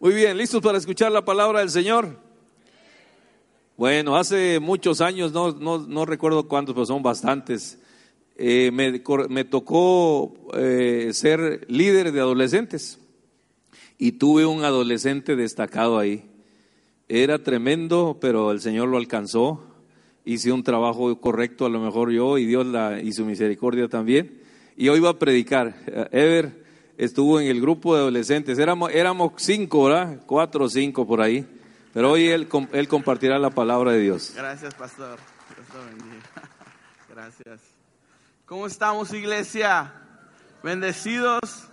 Muy bien, ¿listos para escuchar la palabra del Señor? Bueno, hace muchos años, no, no, no recuerdo cuántos, pero son bastantes, eh, me, me tocó eh, ser líder de adolescentes y tuve un adolescente destacado ahí. Era tremendo, pero el Señor lo alcanzó. Hice un trabajo correcto, a lo mejor yo, y Dios la, y su misericordia también. Y hoy iba a predicar. Eh, Ever estuvo en el grupo de adolescentes. Éramos, éramos cinco, ¿verdad? Cuatro o cinco por ahí. Pero hoy él, él compartirá la palabra de Dios. Gracias, pastor. Gracias. ¿Cómo estamos, iglesia? Bendecidos.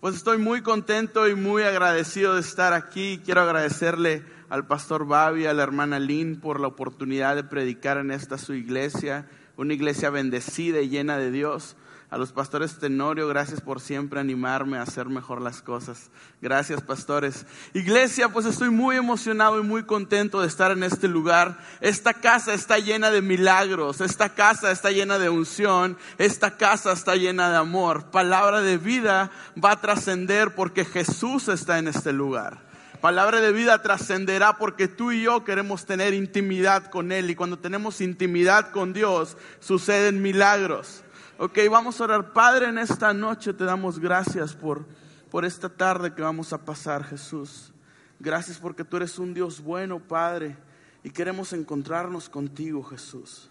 Pues estoy muy contento y muy agradecido de estar aquí. Quiero agradecerle al pastor Babi, a la hermana Lynn por la oportunidad de predicar en esta su iglesia, una iglesia bendecida y llena de Dios. A los pastores Tenorio, gracias por siempre animarme a hacer mejor las cosas. Gracias, pastores. Iglesia, pues estoy muy emocionado y muy contento de estar en este lugar. Esta casa está llena de milagros, esta casa está llena de unción, esta casa está llena de amor. Palabra de vida va a trascender porque Jesús está en este lugar. Palabra de vida trascenderá porque tú y yo queremos tener intimidad con Él y cuando tenemos intimidad con Dios suceden milagros. Ok, vamos a orar. Padre, en esta noche te damos gracias por, por esta tarde que vamos a pasar, Jesús. Gracias porque tú eres un Dios bueno, Padre, y queremos encontrarnos contigo, Jesús.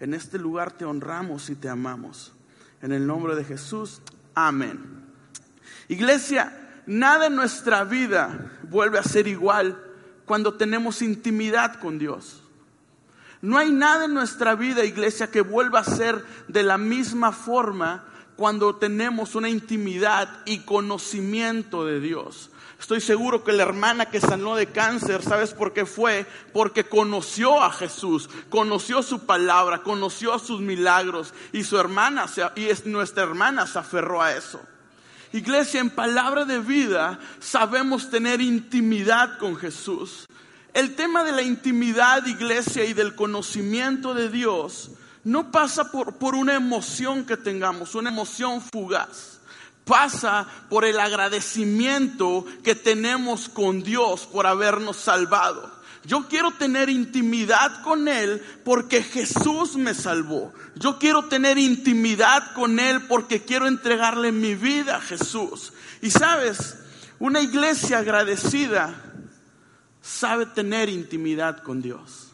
En este lugar te honramos y te amamos. En el nombre de Jesús, amén. Iglesia, nada en nuestra vida vuelve a ser igual cuando tenemos intimidad con Dios. No hay nada en nuestra vida, iglesia, que vuelva a ser de la misma forma cuando tenemos una intimidad y conocimiento de Dios. Estoy seguro que la hermana que sanó de cáncer, ¿sabes por qué fue? Porque conoció a Jesús, conoció su palabra, conoció sus milagros y su hermana, y es, nuestra hermana se aferró a eso. Iglesia, en palabra de vida sabemos tener intimidad con Jesús. El tema de la intimidad, iglesia, y del conocimiento de Dios no pasa por, por una emoción que tengamos, una emoción fugaz. Pasa por el agradecimiento que tenemos con Dios por habernos salvado. Yo quiero tener intimidad con Él porque Jesús me salvó. Yo quiero tener intimidad con Él porque quiero entregarle mi vida a Jesús. Y sabes, una iglesia agradecida sabe tener intimidad con Dios.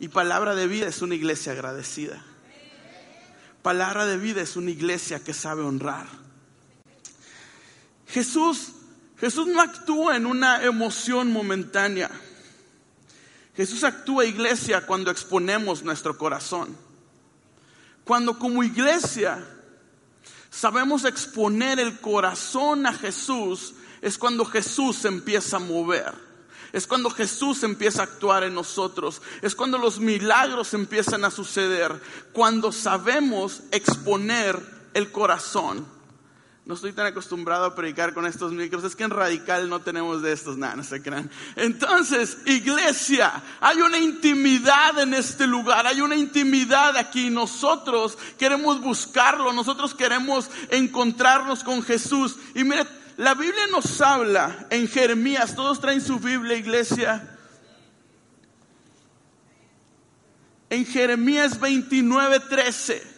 Y palabra de vida es una iglesia agradecida. Palabra de vida es una iglesia que sabe honrar. Jesús, Jesús no actúa en una emoción momentánea. Jesús actúa iglesia cuando exponemos nuestro corazón. Cuando como iglesia sabemos exponer el corazón a Jesús, es cuando Jesús empieza a mover. Es cuando Jesús empieza a actuar en nosotros. Es cuando los milagros empiezan a suceder. Cuando sabemos exponer el corazón. No estoy tan acostumbrado a predicar con estos micros. Es que en radical no tenemos de estos. Nada, no se crean. Entonces, iglesia, hay una intimidad en este lugar. Hay una intimidad aquí. Nosotros queremos buscarlo. Nosotros queremos encontrarnos con Jesús. Y mire, la Biblia nos habla en Jeremías. Todos traen su Biblia, iglesia. En Jeremías 29, 13.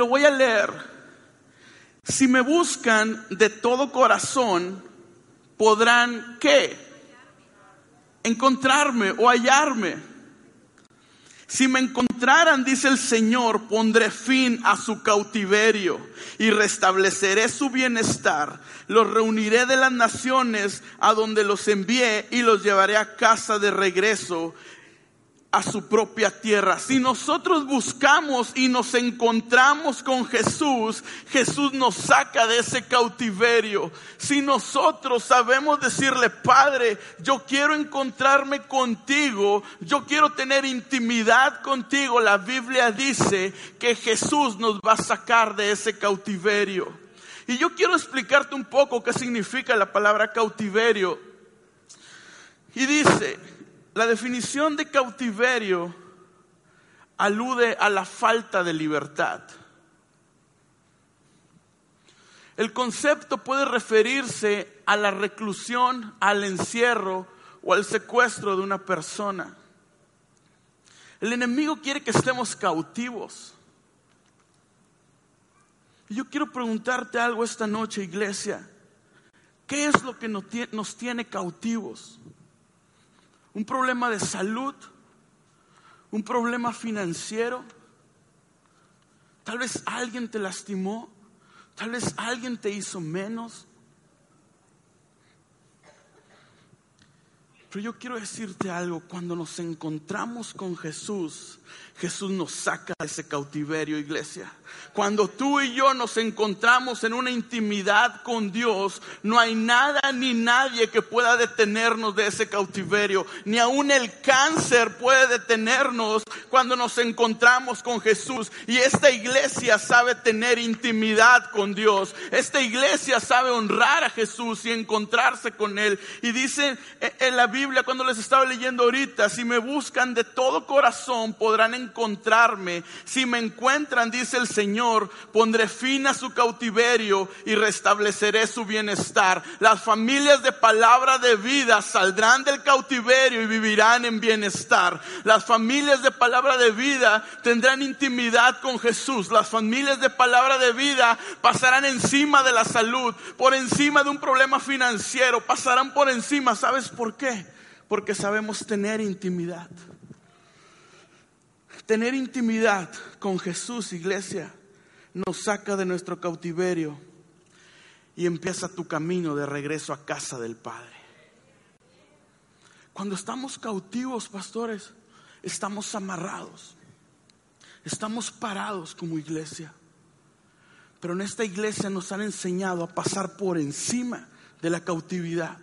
lo voy a leer. Si me buscan de todo corazón, podrán qué? Encontrarme o hallarme. Si me encontraran, dice el Señor, pondré fin a su cautiverio y restableceré su bienestar. Los reuniré de las naciones a donde los envié y los llevaré a casa de regreso a su propia tierra. Si nosotros buscamos y nos encontramos con Jesús, Jesús nos saca de ese cautiverio. Si nosotros sabemos decirle, Padre, yo quiero encontrarme contigo, yo quiero tener intimidad contigo, la Biblia dice que Jesús nos va a sacar de ese cautiverio. Y yo quiero explicarte un poco qué significa la palabra cautiverio. Y dice, la definición de cautiverio alude a la falta de libertad. El concepto puede referirse a la reclusión, al encierro o al secuestro de una persona. El enemigo quiere que estemos cautivos. Yo quiero preguntarte algo esta noche, iglesia. ¿Qué es lo que nos tiene cautivos? Un problema de salud, un problema financiero. Tal vez alguien te lastimó, tal vez alguien te hizo menos. Pero yo quiero decirte algo, cuando nos encontramos con Jesús, Jesús nos saca de ese cautiverio, iglesia. Cuando tú y yo nos encontramos en una intimidad con Dios, no hay nada ni nadie que pueda detenernos de ese cautiverio. Ni aun el cáncer puede detenernos cuando nos encontramos con Jesús. Y esta iglesia sabe tener intimidad con Dios. Esta iglesia sabe honrar a Jesús y encontrarse con Él. Y dice en la Biblia, cuando les estaba leyendo ahorita, si me buscan de todo corazón, podrán encontrarme. Si me encuentran, dice el Señor, pondré fin a su cautiverio y restableceré su bienestar. Las familias de palabra de vida saldrán del cautiverio y vivirán en bienestar. Las familias de palabra de vida tendrán intimidad con Jesús. Las familias de palabra de vida pasarán encima de la salud, por encima de un problema financiero, pasarán por encima. ¿Sabes por qué? Porque sabemos tener intimidad. Tener intimidad con Jesús, iglesia, nos saca de nuestro cautiverio y empieza tu camino de regreso a casa del Padre. Cuando estamos cautivos, pastores, estamos amarrados, estamos parados como iglesia. Pero en esta iglesia nos han enseñado a pasar por encima de la cautividad.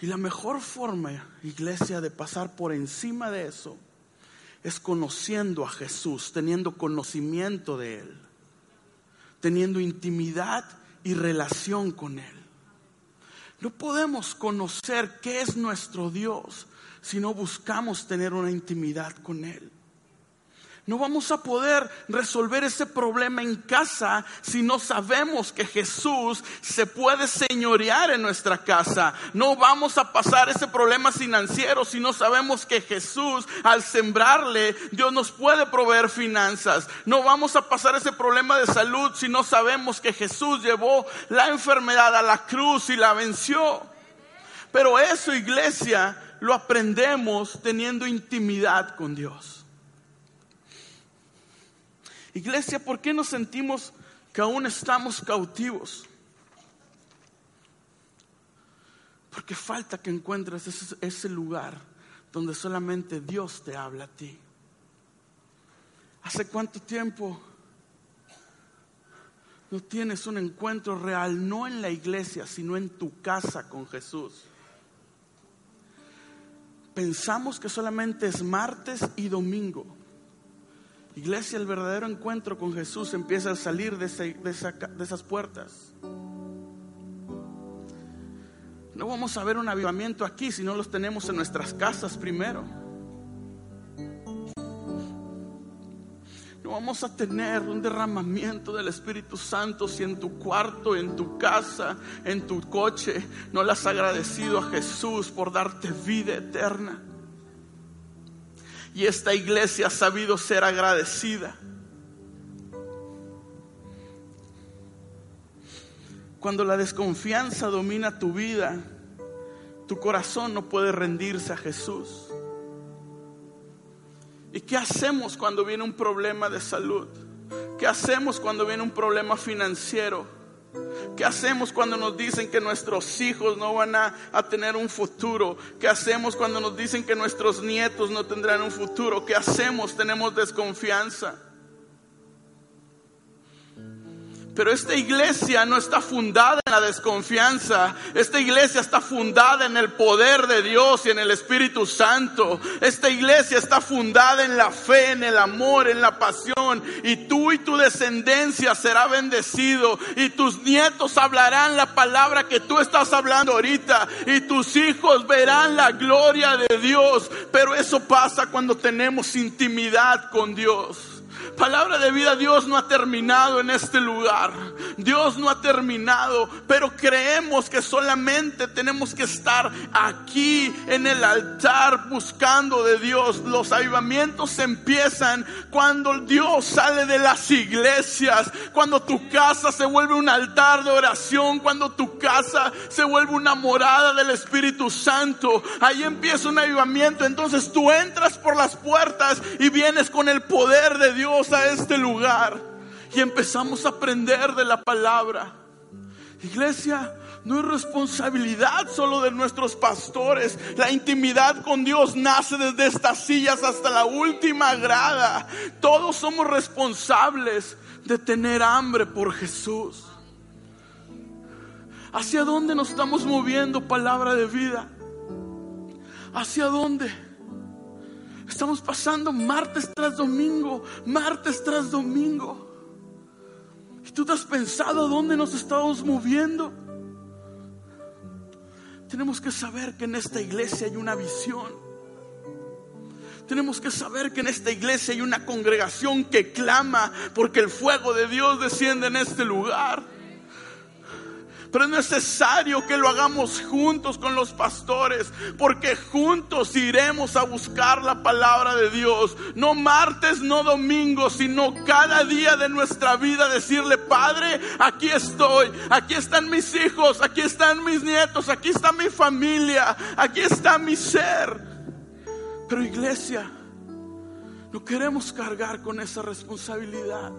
Y la mejor forma, iglesia, de pasar por encima de eso es conociendo a Jesús, teniendo conocimiento de Él, teniendo intimidad y relación con Él. No podemos conocer qué es nuestro Dios si no buscamos tener una intimidad con Él. No vamos a poder resolver ese problema en casa si no sabemos que Jesús se puede señorear en nuestra casa. No vamos a pasar ese problema financiero si no sabemos que Jesús al sembrarle Dios nos puede proveer finanzas. No vamos a pasar ese problema de salud si no sabemos que Jesús llevó la enfermedad a la cruz y la venció. Pero eso, iglesia, lo aprendemos teniendo intimidad con Dios. Iglesia, ¿por qué nos sentimos que aún estamos cautivos? Porque falta que encuentres ese, lugar donde solamente Dios te habla a ti. ¿Hace cuánto tiempo no tienes un encuentro real, no en la iglesia, sino en tu casa con Jesús? Pensamos que solamente es martes y domingo. Iglesia, el verdadero encuentro con Jesús empieza a salir de, esas puertas. No vamos a ver un avivamiento aquí si no los tenemos en nuestras casas primero. No vamos a tener un derramamiento del Espíritu Santo si en tu cuarto, en tu casa, en tu coche no le has agradecido a Jesús por darte vida eterna y esta iglesia ha sabido ser agradecida. Cuando la desconfianza domina tu vida, tu corazón no puede rendirse a Jesús. ¿Y qué hacemos cuando viene un problema de salud? ¿Qué hacemos cuando viene un problema financiero? ¿Qué hacemos cuando nos dicen que nuestros hijos no van a, tener un futuro? ¿Qué hacemos cuando nos dicen que nuestros nietos no tendrán un futuro? ¿Qué hacemos? Tenemos desconfianza. Pero esta iglesia no está fundada en la desconfianza. Esta iglesia está fundada en el poder de Dios y en el Espíritu Santo. Esta iglesia está fundada en la fe, en el amor, en la pasión. Y tú y tu descendencia será bendecido. Y tus nietos hablarán la palabra que tú estás hablando ahorita. Y tus hijos verán la gloria de Dios. Pero eso pasa cuando tenemos intimidad con Dios. Palabra de vida, Dios no ha terminado en este lugar. Dios no ha terminado, pero creemos que solamente tenemos que estar aquí en el altar buscando de Dios. Los avivamientos empiezan cuando Dios sale de las iglesias, cuando tu casa se vuelve un altar de oración, cuando tu casa se vuelve una morada del Espíritu Santo. Ahí empieza un avivamiento. Entonces tú entras por las puertas y vienes con el poder de Dios a este lugar y empezamos a aprender de la palabra. Iglesia, no es responsabilidad solo de nuestros pastores. La intimidad con Dios nace desde estas sillas hasta la última grada. Todos somos responsables de tener hambre por Jesús. ¿Hacia dónde nos estamos moviendo, palabra de vida? ¿Hacia dónde? Estamos pasando martes tras domingo, martes tras domingo. ¿Y tú te has pensado dónde nos estamos moviendo? Tenemos que saber que en esta iglesia hay una visión. Tenemos que saber que en esta iglesia hay una congregación que clama porque el fuego de Dios desciende en este lugar. Pero es necesario que lo hagamos juntos con los pastores, porque juntos iremos a buscar la palabra de Dios. No martes, no domingo, sino cada día de nuestra vida decirle, Padre, aquí estoy, aquí están mis hijos, aquí están mis nietos, aquí está mi familia, aquí está mi ser. Pero iglesia, no queremos cargar con esa responsabilidad.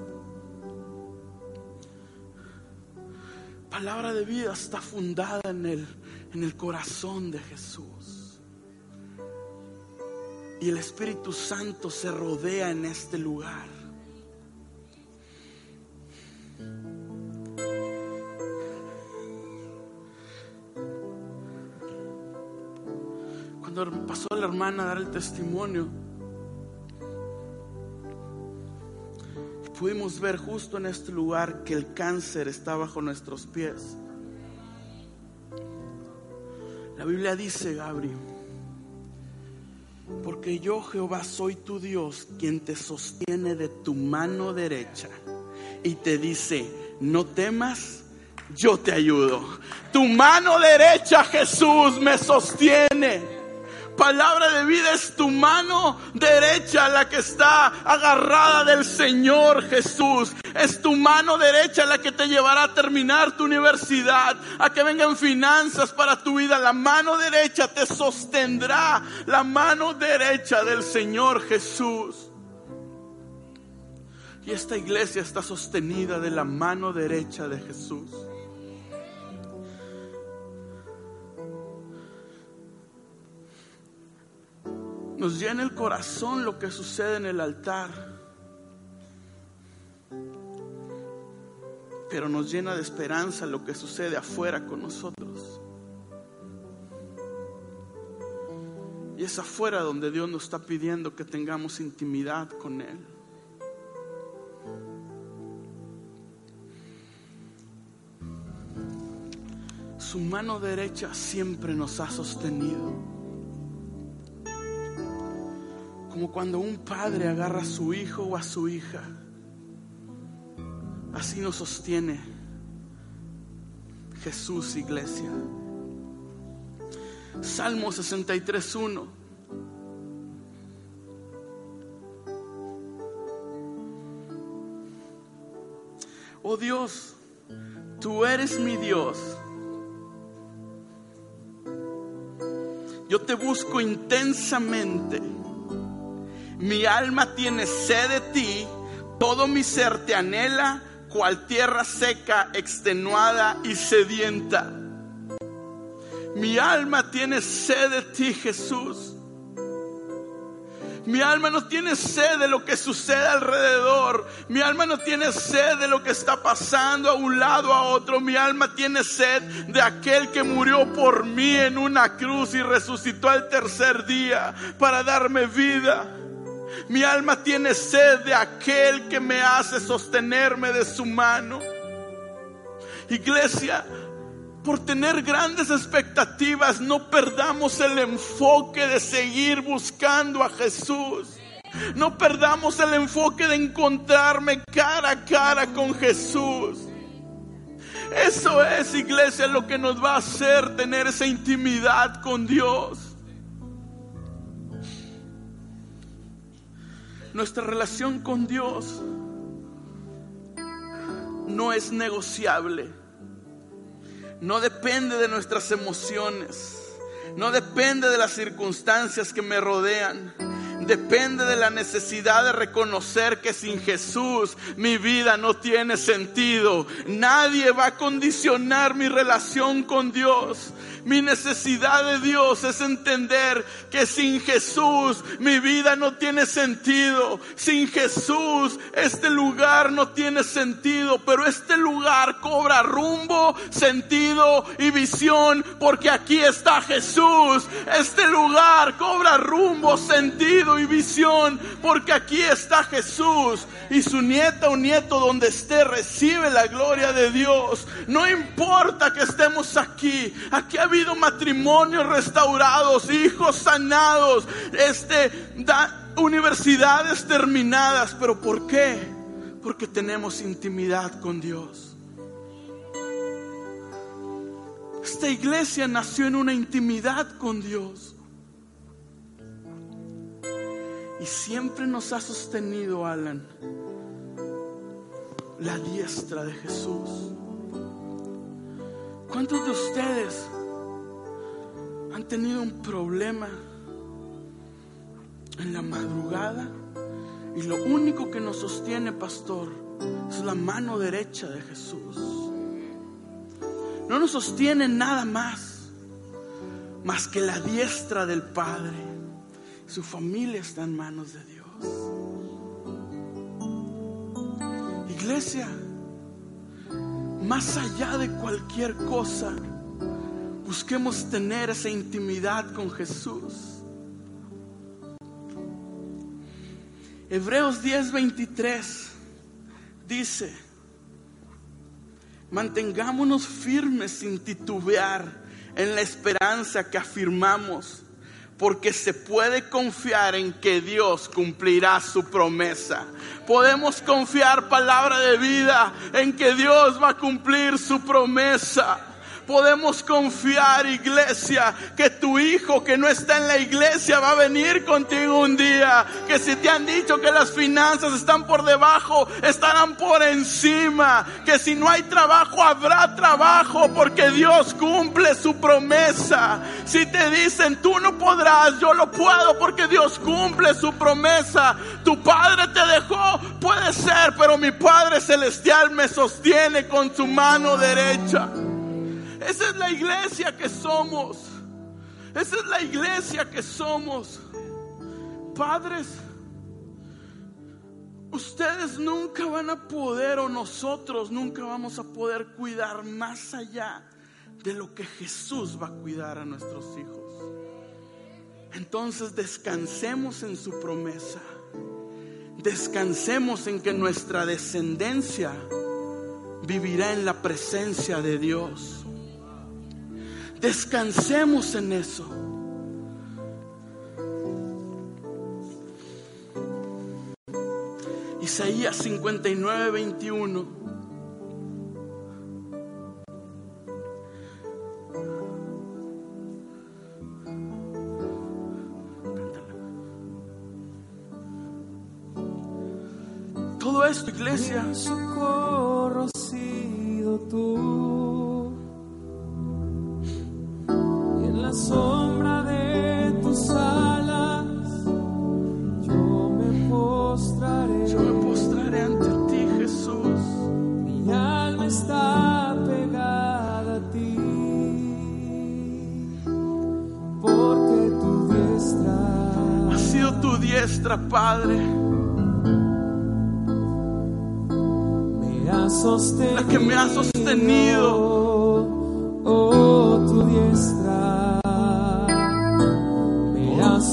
Palabra de vida está fundada en el, en el corazón de Jesús. Y el Espíritu Santo se rodea en este lugar. Cuando pasó la hermana a dar el testimonio, pudimos ver justo en este lugar que el cáncer está bajo nuestros pies. La Biblia dice, Gabriel, porque yo Jehová soy tu Dios, quien te sostiene de tu mano derecha y te dice, no temas, yo te ayudo. Tu mano derecha, Jesús, me sostiene palabra de vida es tu mano derecha la que está agarrada del Señor Jesús. Es tu mano derecha la que te llevará a terminar tu universidad, a que vengan finanzas para tu vida. La mano derecha te sostendrá, la mano derecha del Señor Jesús. Y esta iglesia está sostenida de la mano derecha de Jesús. Nos llena el corazón lo que sucede en el altar. Pero nos llena de esperanza lo que sucede afuera con nosotros. Y es afuera donde Dios nos está pidiendo que tengamos intimidad con Él. Su mano derecha siempre nos ha sostenido. Como cuando un padre agarra a su hijo o a su hija. Así nos sostiene Jesús, iglesia. Salmo 63.1. Oh Dios, Tú eres mi Dios. Yo te busco intensamente. Mi alma tiene sed de ti. Todo mi ser te anhela, cual tierra seca, extenuada y sedienta. Mi alma tiene sed de ti, Jesús. Mi alma no tiene sed de lo que sucede alrededor. Mi alma no tiene sed de lo que está pasando a un lado a otro. Mi alma tiene sed de aquel que murió por mí en una cruz y resucitó al tercer día para darme vida. Mi alma tiene sed de aquel que me hace sostenerme de su mano. Iglesia, por tener grandes expectativas, no perdamos el enfoque de seguir buscando a Jesús. No perdamos el enfoque de encontrarme cara a cara con Jesús. Eso es, iglesia, lo que nos va a hacer tener esa intimidad con Dios. Nuestra relación con Dios no es negociable no depende de nuestras emociones, no depende de las circunstancias que me rodean. Depende de la necesidad de reconocer que sin Jesús mi vida no tiene sentido. Nadie va a condicionar mi relación con Dios. Mi necesidad de Dios es entender que sin Jesús mi vida no tiene sentido. Sin Jesús este lugar no tiene sentido. Pero este lugar cobra rumbo, sentido y visión porque aquí está Jesús. Este lugar cobra rumbo, sentido y visión porque aquí está Jesús. Y su nieta o nieto donde esté recibe la gloria de Dios. No importa que estemos aquí. Aquí habido matrimonios restaurados, hijos sanados, este, universidades terminadas. ¿Pero por qué? Porque tenemos intimidad con Dios. Esta iglesia nació en una intimidad con Dios. Y siempre nos ha sostenido, Alan, la diestra de Jesús. ¿Cuántos de ustedes han tenido un problema en la madrugada? Y lo único que nos sostiene, pastor, es la mano derecha de Jesús. No nos sostiene nada más, más que la diestra del Padre. Su familia está en manos de Dios. Iglesia, más allá de cualquier cosa, busquemos tener esa intimidad con Jesús. Hebreos 10:23 dice, mantengámonos firmes sin titubear en la esperanza que afirmamos porque se puede confiar en que Dios cumplirá su promesa. Podemos confiar palabra de vida en que Dios va a cumplir su promesa podemos confiar, iglesia, que tu hijo que no está en la iglesia va a venir contigo un día. Que si te han dicho que las finanzas están por debajo, estarán por encima. Que si no hay trabajo, habrá trabajo porque Dios cumple su promesa. Si te dicen, tú no podrás, yo lo puedo porque Dios cumple su promesa. Tu padre te dejó, puede ser, pero mi Padre Celestial me sostiene con su mano derecha. Esa es la iglesia que somos. Esa es la iglesia que somos. Padres, ustedes nunca van a poder o nosotros nunca vamos a poder cuidar más allá de lo que Jesús va a cuidar a nuestros hijos. Entonces descansemos en su promesa. Descansemos en que nuestra descendencia vivirá en la presencia de Dios. Descansemos en eso. Isaías 59, 21. Todo esto, iglesia. Padre, me ha sostenido. la que me ha sostenido. Oh, tu diestra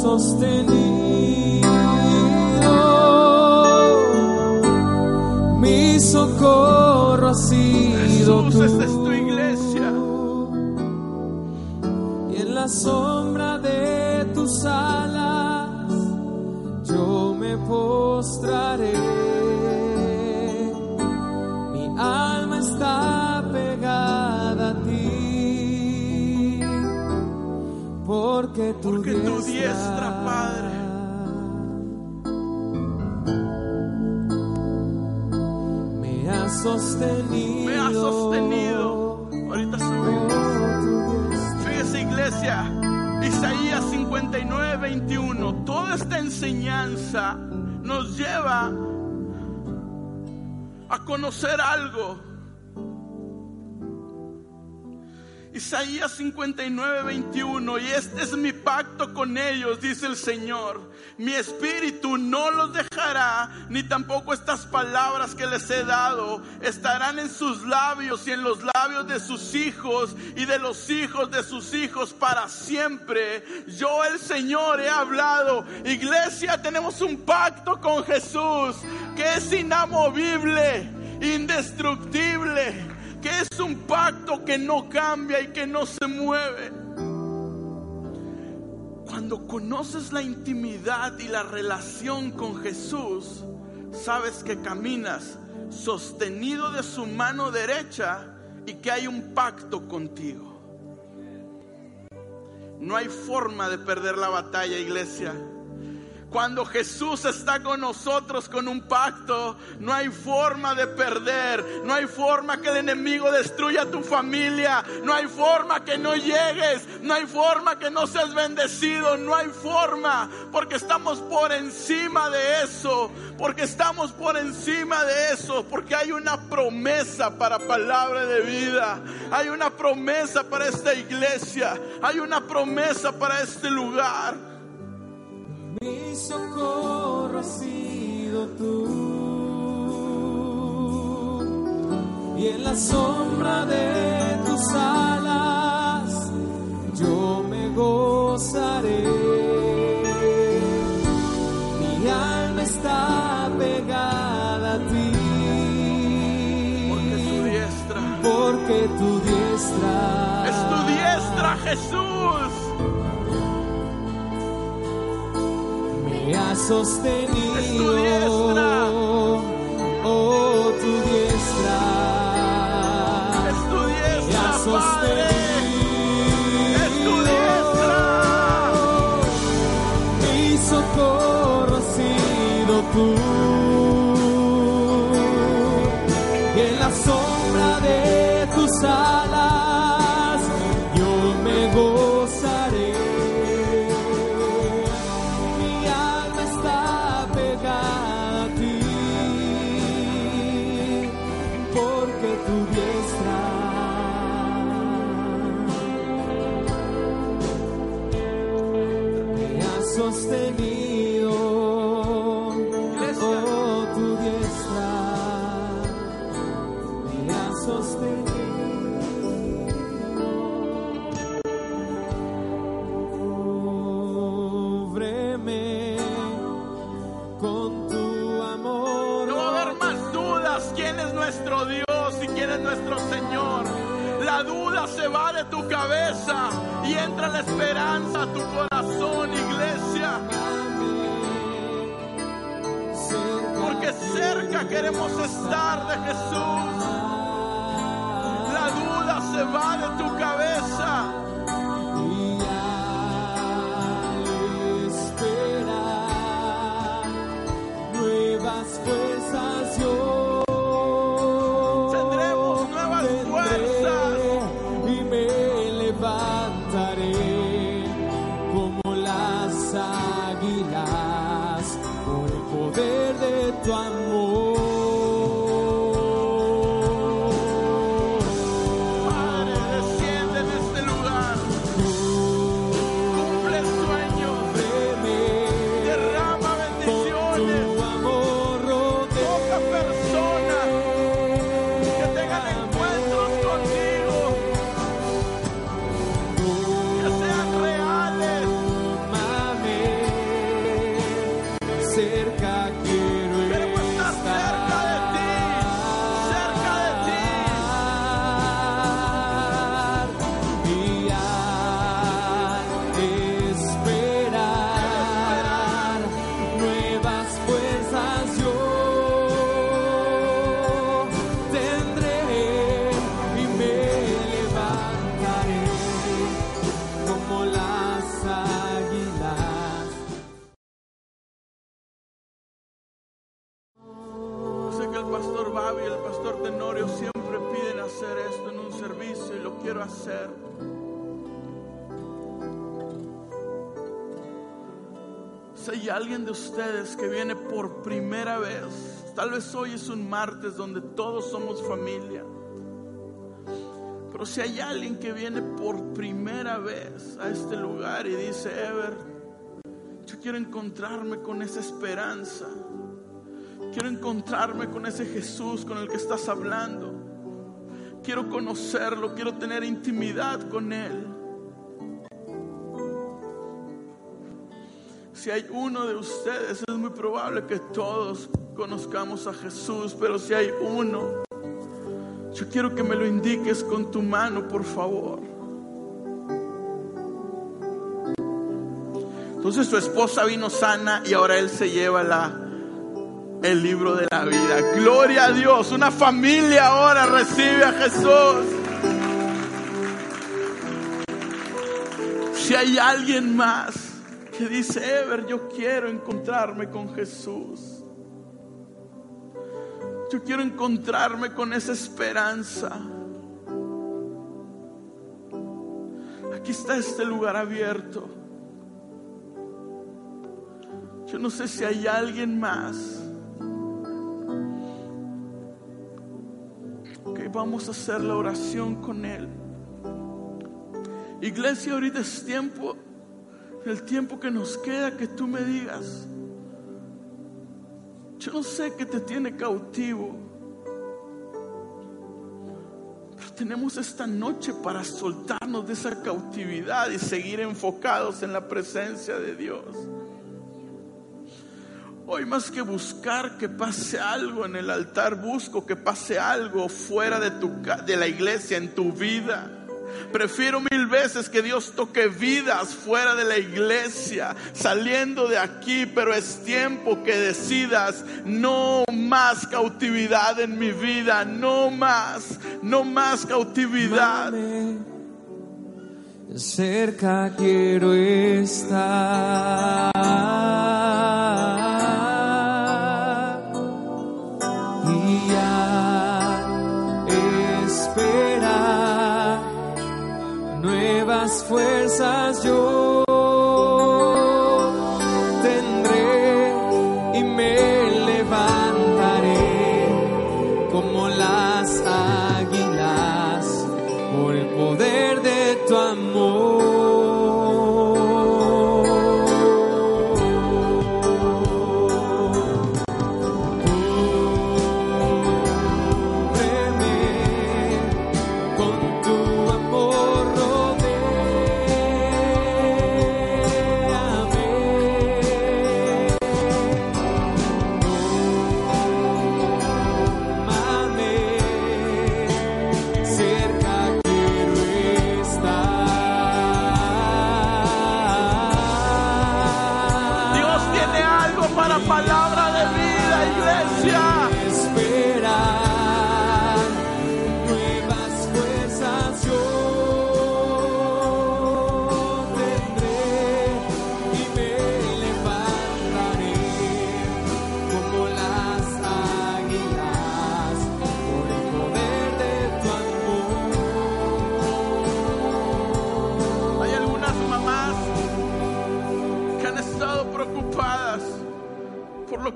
sostenido. Mi socorro ha sido Jesús, tú. esta es tu iglesia. y en la sombra de tus alas yo me postraré. Porque tu Porque tu diestra, Padre. me ha sostenido. Me ha sostenido. Ahorita subimos. Fíjese iglesia, Isaías 59, 21, toda esta enseñanza nos lleva a conocer algo. Isaías 59, 21, y este es mi pacto con ellos, dice el Señor. Mi espíritu no los dejará, ni tampoco estas palabras que les he dado estarán en sus labios y en los labios de sus hijos y de los hijos de sus hijos para siempre. Yo el Señor he hablado. Iglesia, tenemos un pacto con Jesús que es inamovible, indestructible que es un pacto que no cambia y que no se mueve. Cuando conoces la intimidad y la relación con Jesús, sabes que caminas sostenido de su mano derecha y que hay un pacto contigo. No hay forma de perder la batalla, iglesia. Cuando Jesús está con nosotros con un pacto, no hay forma de perder, no hay forma que el enemigo destruya tu familia, no hay forma que no llegues, no hay forma que no seas bendecido, no hay forma, porque estamos por encima de eso, porque estamos por encima de eso, porque hay una promesa para palabra de vida, hay una promesa para esta iglesia, hay una promesa para este lugar. Socorro ha sido tú, y en la sombra de tus alas yo me gozaré. Mi alma está pegada a ti, Porque tu diestra porque tu diestra es tu diestra, Jesús. Me ha sostenido. Oh, tu diestra. Con tu amor. No va a haber más dudas quién es nuestro Dios y quién es nuestro Señor. La duda se va de tu cabeza y entra la esperanza a tu corazón, iglesia. Porque cerca queremos estar de Jesús. La duda se va de tu cabeza. De ustedes que viene por primera vez, tal vez hoy es un martes donde todos somos familia. Pero si hay alguien que viene por primera vez a este lugar y dice, Ever, yo quiero encontrarme con esa esperanza. Quiero encontrarme con ese Jesús con el que estás hablando. Quiero conocerlo, quiero tener intimidad con Él. Si hay uno de ustedes, es muy probable que todos conozcamos a Jesús, pero si hay uno, yo quiero que me lo indiques con tu mano, por favor. Entonces su esposa vino sana y ahora él se lleva la, el libro de la vida. Gloria a Dios, una familia ahora recibe a Jesús. Si hay alguien más que dice, Ever, yo quiero encontrarme con Jesús. Yo quiero encontrarme con esa esperanza. Aquí está este lugar abierto. Yo no sé si hay alguien más que vamos a hacer la oración con él. Iglesia, ahorita es tiempo, el tiempo que nos queda, que tú me digas. Yo no sé qué te tiene cautivo, pero tenemos esta noche para soltarnos de esa cautividad y seguir enfocados en la presencia de Dios. Hoy más que buscar que pase algo en el altar, busco que pase algo fuera de, tu, de la iglesia, en tu vida. Prefiero mil veces que Dios toque vidas fuera de la iglesia, saliendo de aquí, pero es tiempo que decidas no más cautividad en mi vida, no más, no más cautividad. Cerca quiero estar. Nuevas fuerzas yo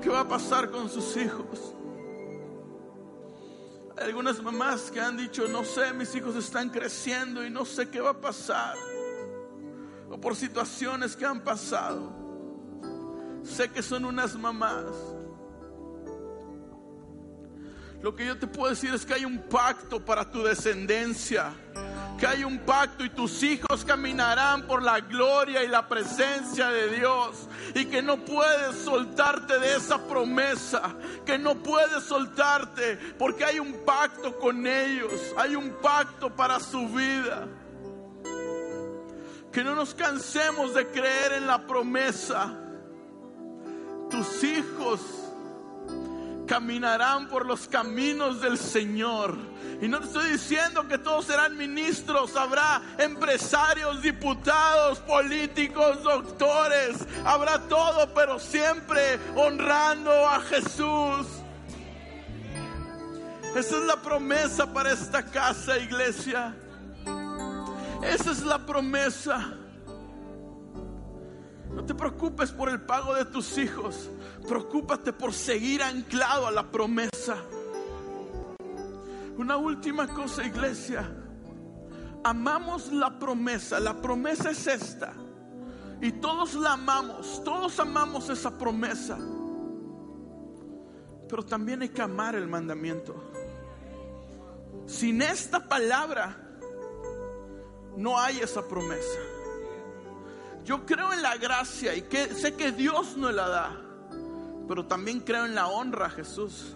que va a pasar con sus hijos. Hay algunas mamás que han dicho, no sé, mis hijos están creciendo y no sé qué va a pasar. O por situaciones que han pasado. Sé que son unas mamás. Lo que yo te puedo decir es que hay un pacto para tu descendencia. Que hay un pacto y tus hijos caminarán por la gloria y la presencia de Dios. Y que no puedes soltarte de esa promesa. Que no puedes soltarte porque hay un pacto con ellos. Hay un pacto para su vida. Que no nos cansemos de creer en la promesa. Tus hijos caminarán por los caminos del Señor. Y no te estoy diciendo que todos serán ministros, habrá empresarios, diputados, políticos, doctores, habrá todo, pero siempre honrando a Jesús. Esa es la promesa para esta casa, iglesia. Esa es la promesa. No te preocupes por el pago de tus hijos. Preocúpate por seguir anclado a la promesa. Una última cosa, iglesia. Amamos la promesa. La promesa es esta. Y todos la amamos. Todos amamos esa promesa. Pero también hay que amar el mandamiento. Sin esta palabra no hay esa promesa. Yo creo en la gracia y que sé que Dios no la da, pero también creo en la honra, Jesús.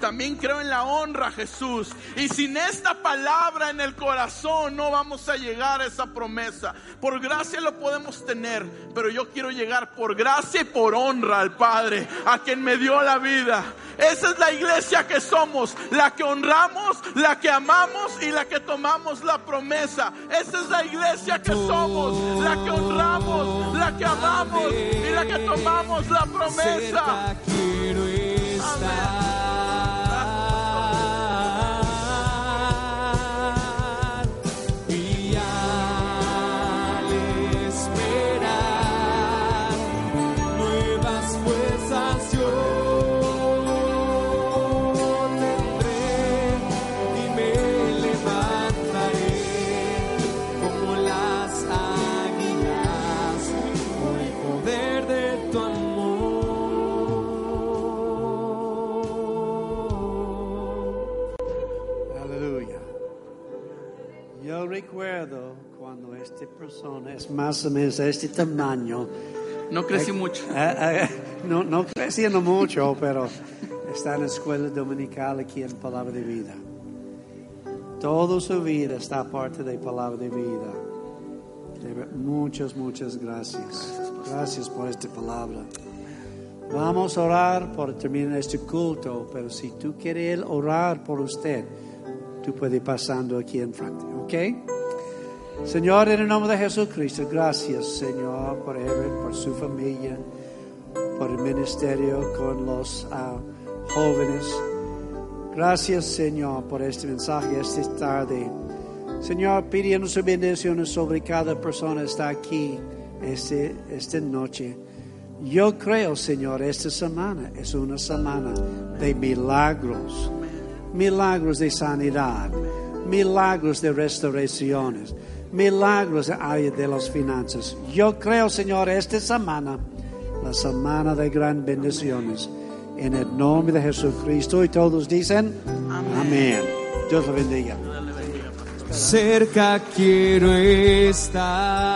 También creo en la honra, Jesús. Y sin esta palabra en el corazón no vamos a llegar a esa promesa. Por gracia lo podemos tener, pero yo quiero llegar por gracia y por honra al Padre, a quien me dio la vida. Esa es la iglesia que somos, la que honramos, la que amamos y la que tomamos la promesa. Esa es la iglesia que somos, la que honramos, la que amamos y la que tomamos la promesa. Esta persona es más o menos de este tamaño. No crecí mucho. Eh, eh, no, no creciendo mucho, pero está en la escuela dominical aquí en Palabra de Vida. Toda su vida está parte de Palabra de Vida. Muchas, muchas gracias. Gracias por esta palabra. Vamos a orar por terminar este culto, pero si tú quieres orar por usted, tú puedes ir pasando aquí enfrente, ¿ok? Señor, en el nombre de Jesucristo, gracias, Señor, por él, por su familia, por el ministerio con los ah, jóvenes. Gracias, Señor, por este mensaje esta tarde. Señor, pidiendo su bendición sobre cada persona que está aquí este, esta noche. Yo creo, Señor, esta semana es una semana de milagros, milagros de sanidad, milagros de restauraciones, milagros área de las finanzas. Yo creo, Señor, esta semana, la semana de gran bendiciones. En el nombre de Jesucristo y todos dicen, amén. Dios lo bendiga. cerca quiero estar